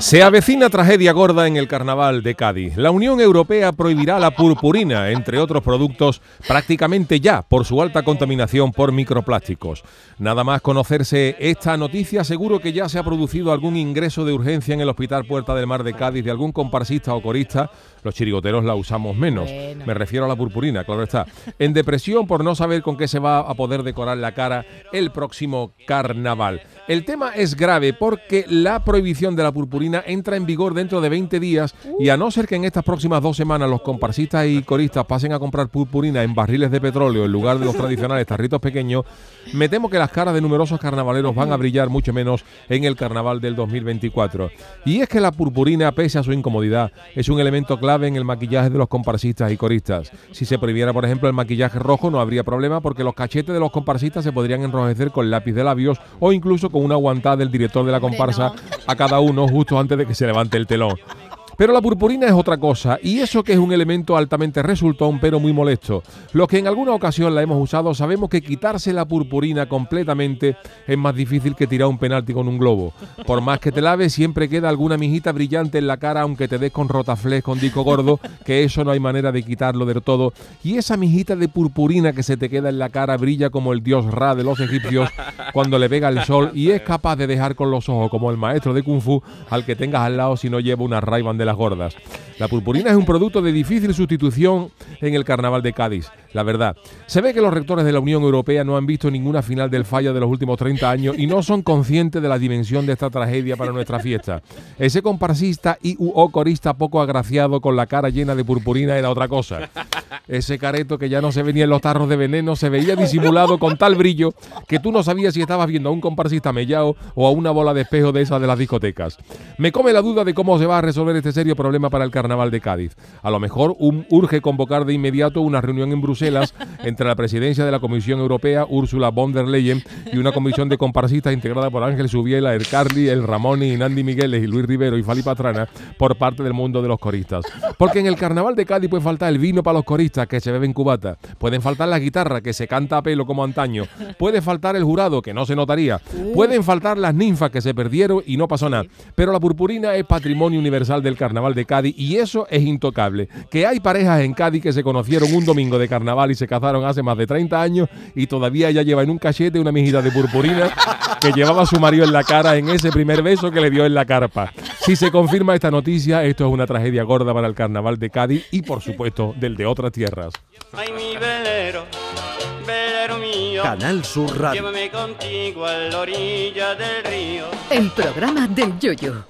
Se avecina tragedia gorda en el carnaval de Cádiz. La Unión Europea prohibirá la purpurina, entre otros productos, prácticamente ya por su alta contaminación por microplásticos. Nada más conocerse esta noticia, seguro que ya se ha producido algún ingreso de urgencia en el Hospital Puerta del Mar de Cádiz de algún comparsista o corista. Los chirigoteros la usamos menos. Me refiero a la purpurina, claro está. En depresión por no saber con qué se va a poder decorar la cara el próximo carnaval. El tema es grave porque la prohibición de la purpurina entra en vigor dentro de 20 días y a no ser que en estas próximas dos semanas los comparsistas y coristas pasen a comprar purpurina en barriles de petróleo en lugar de los tradicionales tarritos pequeños, me temo que las caras de numerosos carnavaleros van a brillar mucho menos en el carnaval del 2024. Y es que la purpurina, pese a su incomodidad, es un elemento clave en el maquillaje de los comparsistas y coristas. Si se prohibiera, por ejemplo, el maquillaje rojo, no habría problema porque los cachetes de los comparsistas se podrían enrojecer con lápiz de labios o incluso con una aguantada del director de la comparsa a cada uno justo antes de que se levante el telón. Pero la purpurina es otra cosa, y eso que es un elemento altamente resultón, pero muy molesto. Los que en alguna ocasión la hemos usado sabemos que quitarse la purpurina completamente es más difícil que tirar un penalti con un globo. Por más que te laves, siempre queda alguna mijita brillante en la cara, aunque te des con rotaflex, con disco gordo, que eso no hay manera de quitarlo del todo. Y esa mijita de purpurina que se te queda en la cara brilla como el dios Ra de los egipcios cuando le pega el sol y es capaz de dejar con los ojos como el maestro de Kung Fu al que tengas al lado si no lleva una ray de las gordas. La purpurina es un producto de difícil sustitución en el carnaval de Cádiz, la verdad. Se ve que los rectores de la Unión Europea no han visto ninguna final del fallo de los últimos 30 años y no son conscientes de la dimensión de esta tragedia para nuestra fiesta. Ese comparsista y o corista poco agraciado con la cara llena de purpurina era otra cosa. Ese careto que ya no se venía en los tarros de veneno se veía disimulado con tal brillo que tú no sabías si estabas viendo a un comparsista mellao o a una bola de espejo de esas de las discotecas. Me come la duda de cómo se va a resolver este serio problema para el carnaval de Cádiz. A lo mejor un, urge convocar de inmediato una reunión en Bruselas entre la presidencia de la Comisión Europea, Úrsula von der Leyen, y una comisión de comparsistas integrada por Ángel Subiela, El Carly, El Ramoni, Nandi Migueles y Luis Rivero y Fali Patrana por parte del mundo de los coristas. Porque en el carnaval de Cádiz puede faltar el vino para los coristas que se beben cubata, pueden faltar la guitarra que se canta a pelo como antaño, puede faltar el jurado que no se notaría, pueden faltar las ninfas que se perdieron y no pasó nada. Pero la purpurina es patrimonio universal del carnaval de Cádiz y eso es intocable. Que hay parejas en Cádiz que se conocieron un domingo de carnaval y se casaron hace más de 30 años y todavía ella lleva en un cachete una mijita de purpurina que llevaba su marido en la cara en ese primer beso que le dio en la carpa. Si se confirma esta noticia, esto es una tragedia gorda para el carnaval de Cádiz y por supuesto del de otras tierras. Ay, mi velero, velero mío, Canal Sur Radio. llévame contigo a la orilla del río. El programa del Yoyo.